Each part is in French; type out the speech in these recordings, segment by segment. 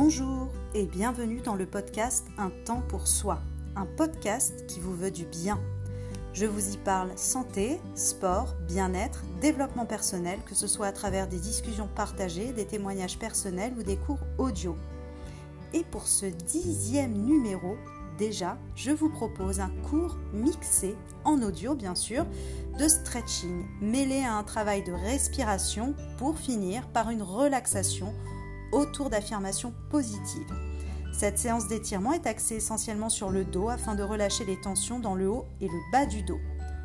Bonjour et bienvenue dans le podcast Un temps pour soi, un podcast qui vous veut du bien. Je vous y parle santé, sport, bien-être, développement personnel, que ce soit à travers des discussions partagées, des témoignages personnels ou des cours audio. Et pour ce dixième numéro, déjà, je vous propose un cours mixé, en audio bien sûr, de stretching, mêlé à un travail de respiration pour finir par une relaxation autour d'affirmations positives. Cette séance d'étirement est axée essentiellement sur le dos afin de relâcher les tensions dans le haut et le bas du dos.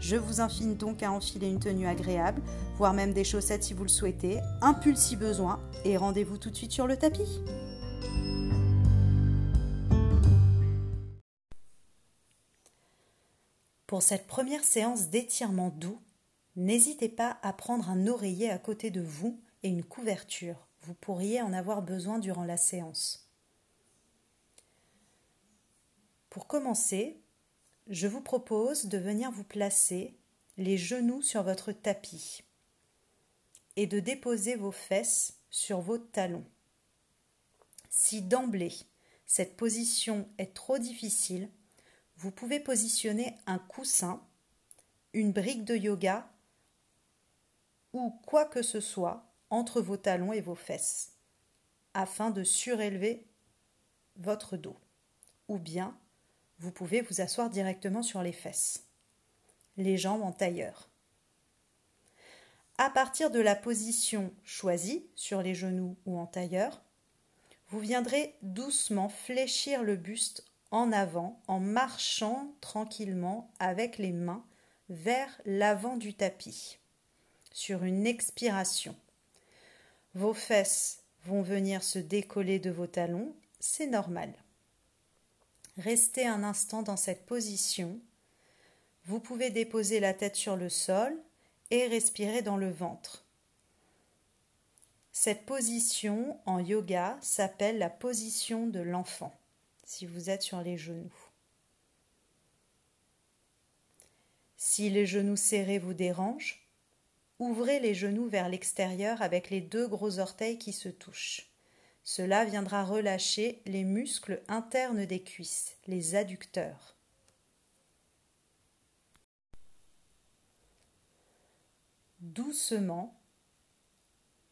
Je vous invite donc à enfiler une tenue agréable, voire même des chaussettes si vous le souhaitez, un pull si besoin, et rendez-vous tout de suite sur le tapis. Pour cette première séance d'étirement doux, n'hésitez pas à prendre un oreiller à côté de vous et une couverture vous pourriez en avoir besoin durant la séance. Pour commencer, je vous propose de venir vous placer les genoux sur votre tapis et de déposer vos fesses sur vos talons. Si d'emblée cette position est trop difficile, vous pouvez positionner un coussin, une brique de yoga ou quoi que ce soit entre vos talons et vos fesses, afin de surélever votre dos. Ou bien, vous pouvez vous asseoir directement sur les fesses, les jambes en tailleur. À partir de la position choisie, sur les genoux ou en tailleur, vous viendrez doucement fléchir le buste en avant en marchant tranquillement avec les mains vers l'avant du tapis, sur une expiration. Vos fesses vont venir se décoller de vos talons, c'est normal. Restez un instant dans cette position. Vous pouvez déposer la tête sur le sol et respirer dans le ventre. Cette position en yoga s'appelle la position de l'enfant, si vous êtes sur les genoux. Si les genoux serrés vous dérangent, Ouvrez les genoux vers l'extérieur avec les deux gros orteils qui se touchent. Cela viendra relâcher les muscles internes des cuisses, les adducteurs. Doucement,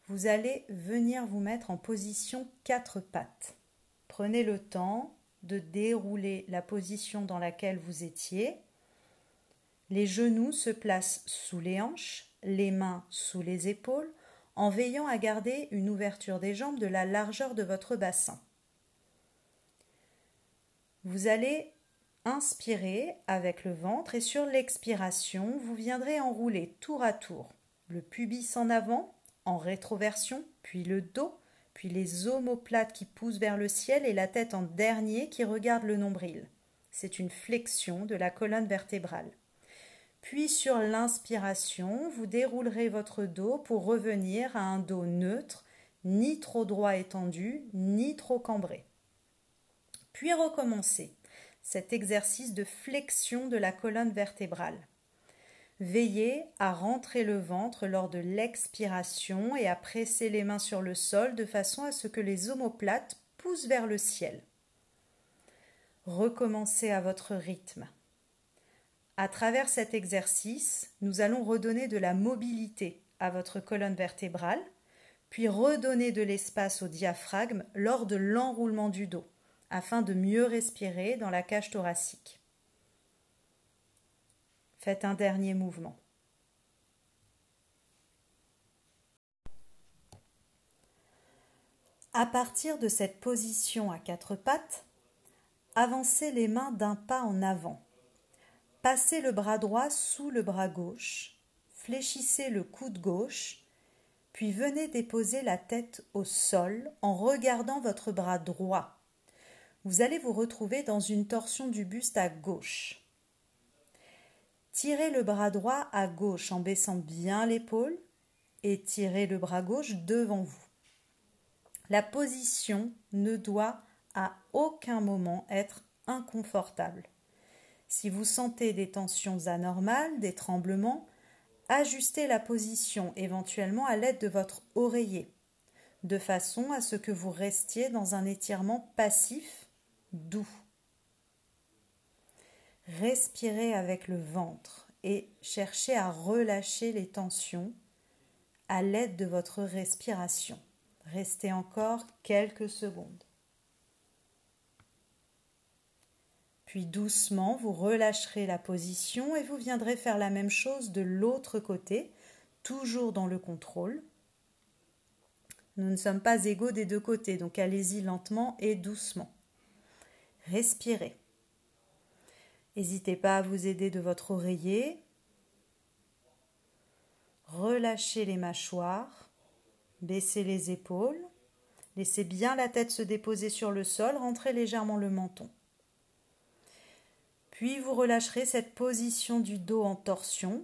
vous allez venir vous mettre en position quatre pattes. Prenez le temps de dérouler la position dans laquelle vous étiez. Les genoux se placent sous les hanches, les mains sous les épaules, en veillant à garder une ouverture des jambes de la largeur de votre bassin. Vous allez inspirer avec le ventre et sur l'expiration, vous viendrez enrouler tour à tour le pubis en avant, en rétroversion, puis le dos, puis les omoplates qui poussent vers le ciel et la tête en dernier qui regarde le nombril. C'est une flexion de la colonne vertébrale. Puis sur l'inspiration, vous déroulerez votre dos pour revenir à un dos neutre, ni trop droit étendu, ni trop cambré. Puis recommencez cet exercice de flexion de la colonne vertébrale. Veillez à rentrer le ventre lors de l'expiration et à presser les mains sur le sol de façon à ce que les omoplates poussent vers le ciel. Recommencez à votre rythme. À travers cet exercice, nous allons redonner de la mobilité à votre colonne vertébrale, puis redonner de l'espace au diaphragme lors de l'enroulement du dos, afin de mieux respirer dans la cage thoracique. Faites un dernier mouvement. À partir de cette position à quatre pattes, avancez les mains d'un pas en avant Passez le bras droit sous le bras gauche, fléchissez le coude gauche, puis venez déposer la tête au sol en regardant votre bras droit. Vous allez vous retrouver dans une torsion du buste à gauche. Tirez le bras droit à gauche en baissant bien l'épaule et tirez le bras gauche devant vous. La position ne doit à aucun moment être inconfortable. Si vous sentez des tensions anormales, des tremblements, ajustez la position éventuellement à l'aide de votre oreiller. de façon à ce que vous restiez dans un étirement passif, doux. Respirez avec le ventre et cherchez à relâcher les tensions à l'aide de votre respiration. Restez encore quelques secondes. Puis doucement, vous relâcherez la position et vous viendrez faire la même chose de l'autre côté, toujours dans le contrôle. Nous ne sommes pas égaux des deux côtés, donc allez-y lentement et doucement. Respirez. N'hésitez pas à vous aider de votre oreiller. Relâchez les mâchoires, baissez les épaules, laissez bien la tête se déposer sur le sol, rentrez légèrement le menton. Puis vous relâcherez cette position du dos en torsion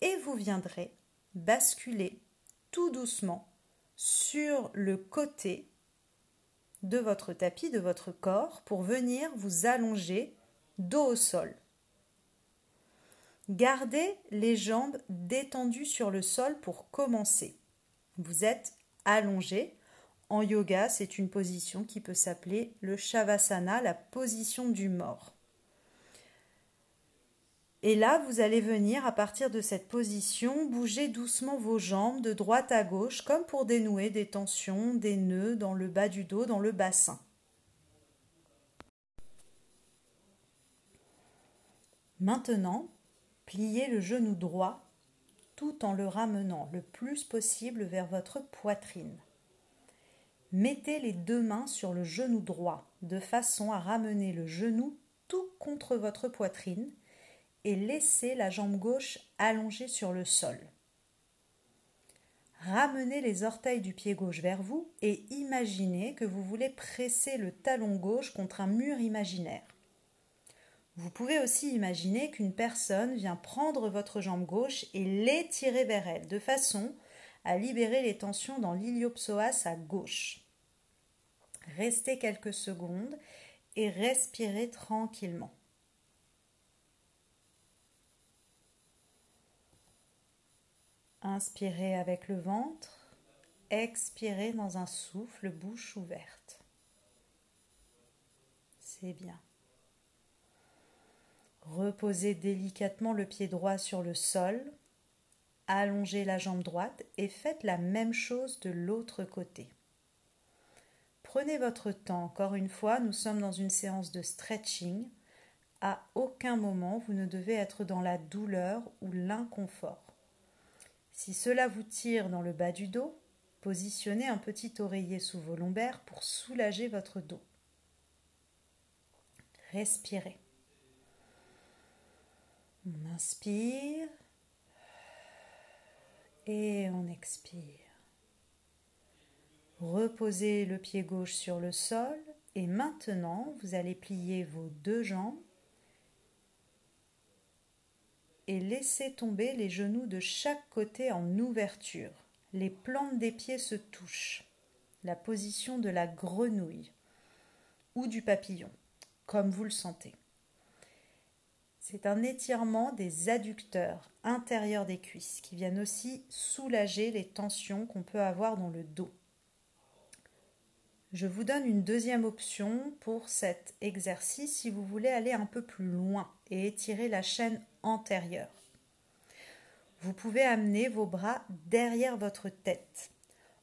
et vous viendrez basculer tout doucement sur le côté de votre tapis, de votre corps, pour venir vous allonger dos au sol. Gardez les jambes détendues sur le sol pour commencer. Vous êtes allongé. En yoga, c'est une position qui peut s'appeler le Shavasana, la position du mort. Et là, vous allez venir, à partir de cette position, bouger doucement vos jambes de droite à gauche, comme pour dénouer des tensions, des nœuds dans le bas du dos, dans le bassin. Maintenant, Pliez le genou droit tout en le ramenant le plus possible vers votre poitrine. Mettez les deux mains sur le genou droit de façon à ramener le genou tout contre votre poitrine et laissez la jambe gauche allongée sur le sol. Ramenez les orteils du pied gauche vers vous et imaginez que vous voulez presser le talon gauche contre un mur imaginaire. Vous pouvez aussi imaginer qu'une personne vient prendre votre jambe gauche et l'étirer vers elle, de façon à libérer les tensions dans l'iliopsoas à gauche. Restez quelques secondes et respirez tranquillement. Inspirez avec le ventre, expirez dans un souffle bouche ouverte. C'est bien. Reposez délicatement le pied droit sur le sol, allongez la jambe droite et faites la même chose de l'autre côté. Prenez votre temps, encore une fois, nous sommes dans une séance de stretching. À aucun moment vous ne devez être dans la douleur ou l'inconfort. Si cela vous tire dans le bas du dos, positionnez un petit oreiller sous vos lombaires pour soulager votre dos. Respirez. On inspire et on expire. Reposez le pied gauche sur le sol et maintenant vous allez plier vos deux jambes et laisser tomber les genoux de chaque côté en ouverture. Les plantes des pieds se touchent. La position de la grenouille ou du papillon, comme vous le sentez. C'est un étirement des adducteurs intérieurs des cuisses qui viennent aussi soulager les tensions qu'on peut avoir dans le dos. Je vous donne une deuxième option pour cet exercice si vous voulez aller un peu plus loin et étirer la chaîne antérieure. Vous pouvez amener vos bras derrière votre tête.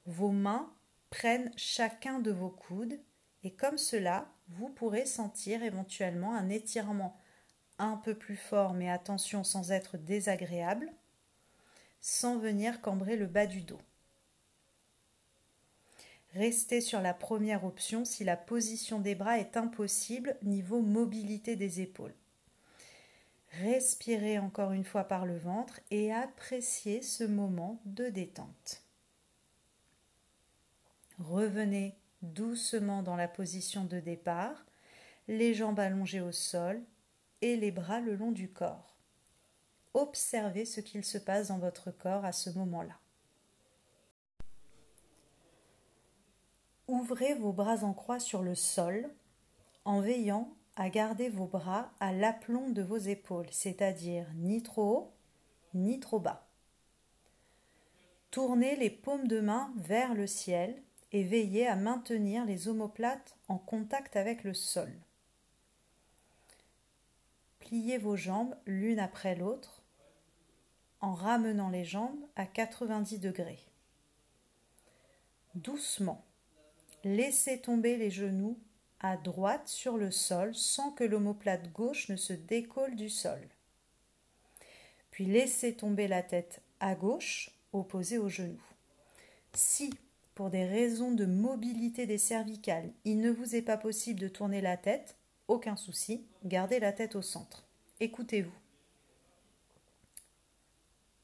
Vos mains prennent chacun de vos coudes et comme cela, vous pourrez sentir éventuellement un étirement un peu plus fort, mais attention sans être désagréable, sans venir cambrer le bas du dos. Restez sur la première option si la position des bras est impossible niveau mobilité des épaules. Respirez encore une fois par le ventre et appréciez ce moment de détente. Revenez doucement dans la position de départ, les jambes allongées au sol, et les bras le long du corps. Observez ce qu'il se passe dans votre corps à ce moment-là. Ouvrez vos bras en croix sur le sol en veillant à garder vos bras à l'aplomb de vos épaules, c'est-à-dire ni trop haut ni trop bas. Tournez les paumes de main vers le ciel et veillez à maintenir les omoplates en contact avec le sol. Pliez vos jambes l'une après l'autre en ramenant les jambes à 90 degrés. Doucement, laissez tomber les genoux à droite sur le sol sans que l'omoplate gauche ne se décolle du sol. Puis laissez tomber la tête à gauche opposée au genou. Si, pour des raisons de mobilité des cervicales, il ne vous est pas possible de tourner la tête, aucun souci, gardez la tête au centre. Écoutez-vous.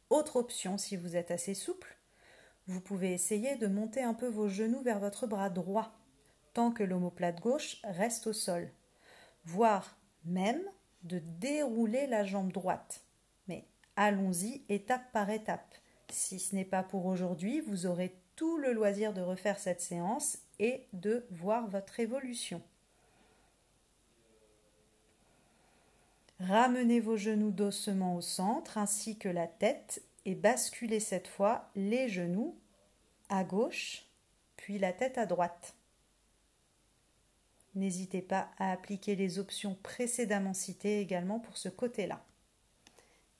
Autre option, si vous êtes assez souple, vous pouvez essayer de monter un peu vos genoux vers votre bras droit, tant que l'omoplate gauche reste au sol, voire même de dérouler la jambe droite. Mais allons-y étape par étape. Si ce n'est pas pour aujourd'hui, vous aurez tout le loisir de refaire cette séance et de voir votre évolution. Ramenez vos genoux doucement au centre ainsi que la tête et basculez cette fois les genoux à gauche puis la tête à droite. N'hésitez pas à appliquer les options précédemment citées également pour ce côté-là.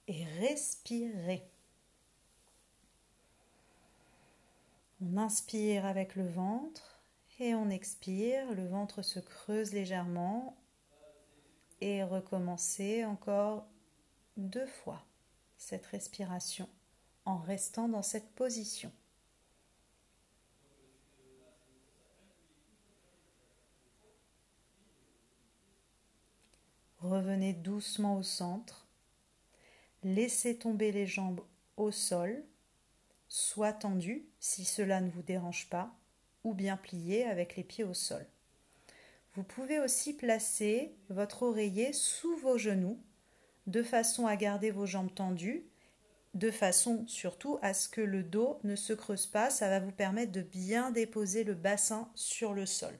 Et respirez. On inspire avec le ventre et on expire. Le ventre se creuse légèrement et recommencer encore deux fois cette respiration en restant dans cette position. Revenez doucement au centre. Laissez tomber les jambes au sol, soit tendues si cela ne vous dérange pas, ou bien pliées avec les pieds au sol. Vous pouvez aussi placer votre oreiller sous vos genoux de façon à garder vos jambes tendues, de façon surtout à ce que le dos ne se creuse pas. Ça va vous permettre de bien déposer le bassin sur le sol.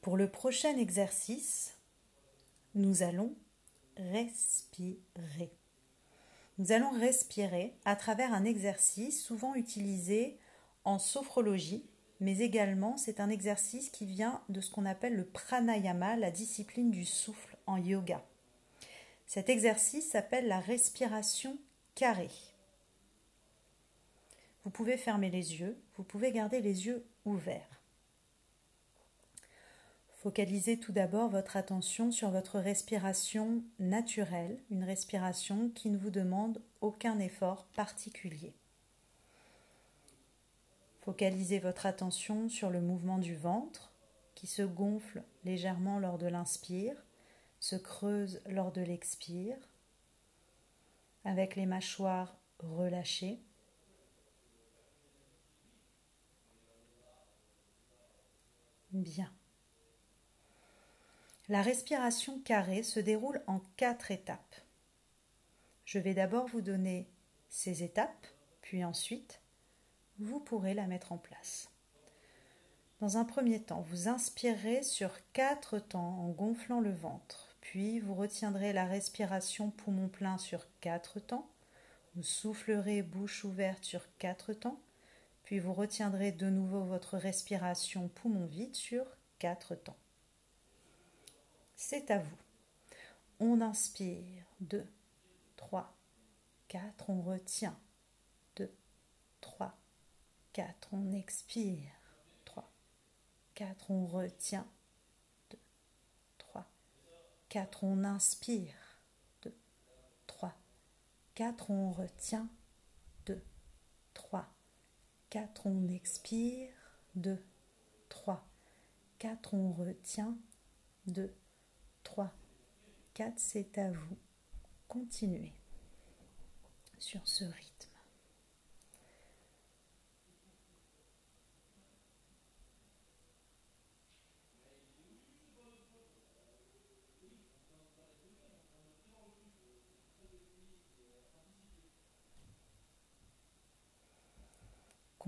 Pour le prochain exercice, nous allons respirer. Nous allons respirer à travers un exercice souvent utilisé en sophrologie, mais également c'est un exercice qui vient de ce qu'on appelle le pranayama, la discipline du souffle yoga. Cet exercice s'appelle la respiration carrée. Vous pouvez fermer les yeux, vous pouvez garder les yeux ouverts. Focalisez tout d'abord votre attention sur votre respiration naturelle, une respiration qui ne vous demande aucun effort particulier. Focalisez votre attention sur le mouvement du ventre qui se gonfle légèrement lors de l'inspire, se creuse lors de l'expire, avec les mâchoires relâchées. Bien. La respiration carrée se déroule en quatre étapes. Je vais d'abord vous donner ces étapes, puis ensuite vous pourrez la mettre en place. Dans un premier temps, vous inspirerez sur quatre temps en gonflant le ventre, puis vous retiendrez la respiration poumon plein sur quatre temps, vous soufflerez bouche ouverte sur quatre temps, puis vous retiendrez de nouveau votre respiration poumon vide sur quatre temps. C'est à vous. On inspire 2, 3, 4, on retient 2, 3, 4, on expire. 3, 4, on retient. 2, 3, 4, on inspire. 2, 3, 4, on retient. 2, 3, 4, on expire. 2, 3, 4, on retient. 2, 3, 4, c'est à vous. Continuez sur ce rythme.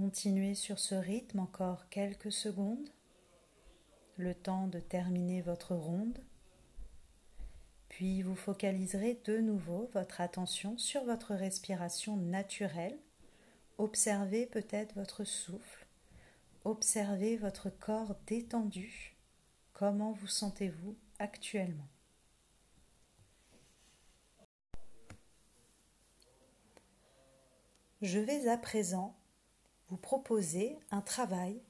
Continuez sur ce rythme encore quelques secondes, le temps de terminer votre ronde, Puis vous focaliserez de nouveau votre attention sur votre respiration naturelle. Observez peut-être votre souffle. Observez votre corps détendu. Comment vous sentez-vous actuellement? Je vais à présent vous proposer un travail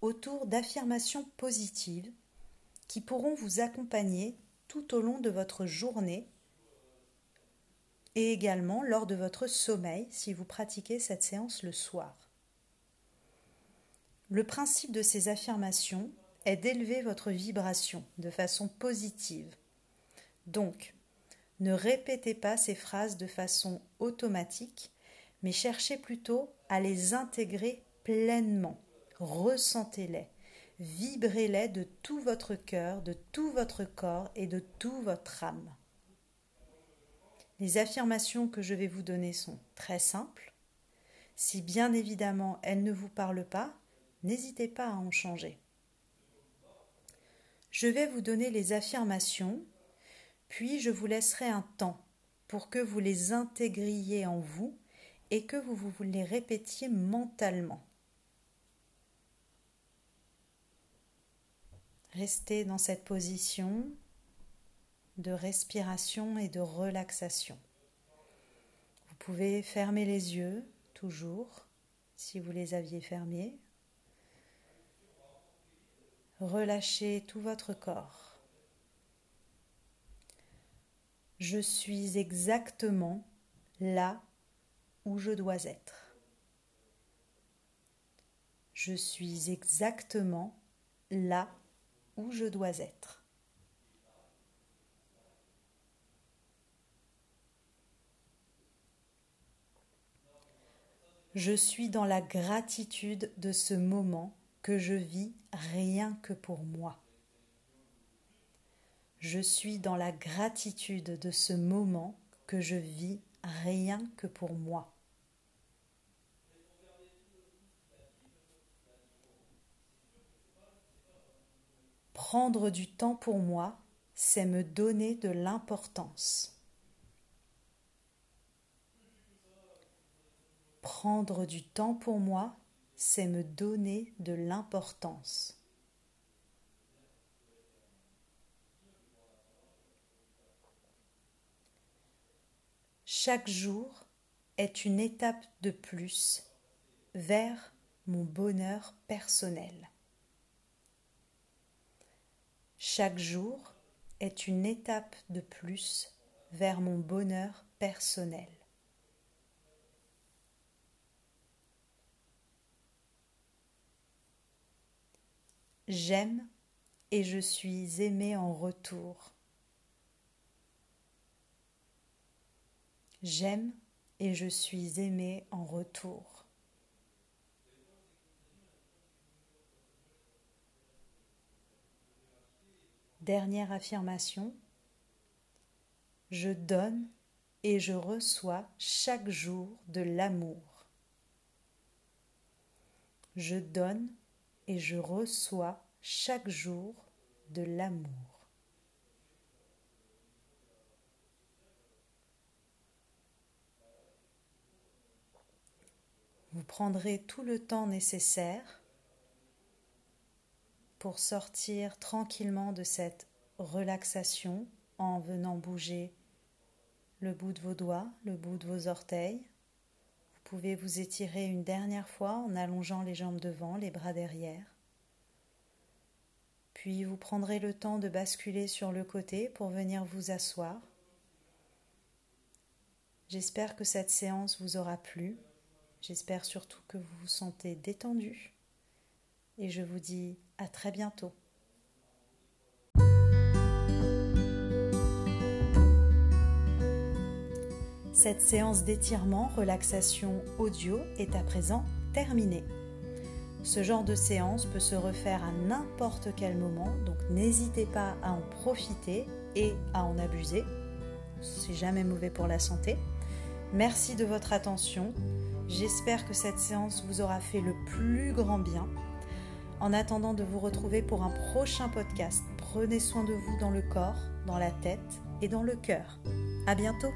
autour d'affirmations positives qui pourront vous accompagner tout au long de votre journée et également lors de votre sommeil si vous pratiquez cette séance le soir. Le principe de ces affirmations est d'élever votre vibration de façon positive. Donc, ne répétez pas ces phrases de façon automatique, mais cherchez plutôt à les intégrer pleinement. Ressentez-les, vibrez-les de tout votre cœur, de tout votre corps et de tout votre âme. Les affirmations que je vais vous donner sont très simples. Si bien évidemment elles ne vous parlent pas, n'hésitez pas à en changer. Je vais vous donner les affirmations, puis je vous laisserai un temps pour que vous les intégriez en vous et que vous vous les répétiez mentalement. Restez dans cette position de respiration et de relaxation. Vous pouvez fermer les yeux toujours si vous les aviez fermés. Relâchez tout votre corps. Je suis exactement là je dois être. Je suis exactement là où je dois être. Je suis dans la gratitude de ce moment que je vis rien que pour moi. Je suis dans la gratitude de ce moment que je vis rien que pour moi. Prendre du temps pour moi, c'est me donner de l'importance. Prendre du temps pour moi, c'est me donner de l'importance. Chaque jour est une étape de plus vers mon bonheur personnel. Chaque jour est une étape de plus vers mon bonheur personnel. J'aime et je suis aimé en retour. J'aime et je suis aimé en retour. Dernière affirmation. Je donne et je reçois chaque jour de l'amour. Je donne et je reçois chaque jour de l'amour. Vous prendrez tout le temps nécessaire pour sortir tranquillement de cette relaxation en venant bouger le bout de vos doigts, le bout de vos orteils. Vous pouvez vous étirer une dernière fois en allongeant les jambes devant, les bras derrière. Puis vous prendrez le temps de basculer sur le côté pour venir vous asseoir. J'espère que cette séance vous aura plu. J'espère surtout que vous vous sentez détendu et je vous dis à très bientôt. Cette séance d'étirement, relaxation audio est à présent terminée. Ce genre de séance peut se refaire à n'importe quel moment, donc n'hésitez pas à en profiter et à en abuser. C'est jamais mauvais pour la santé. Merci de votre attention. J'espère que cette séance vous aura fait le plus grand bien en attendant de vous retrouver pour un prochain podcast, prenez soin de vous dans le corps, dans la tête et dans le cœur. À bientôt!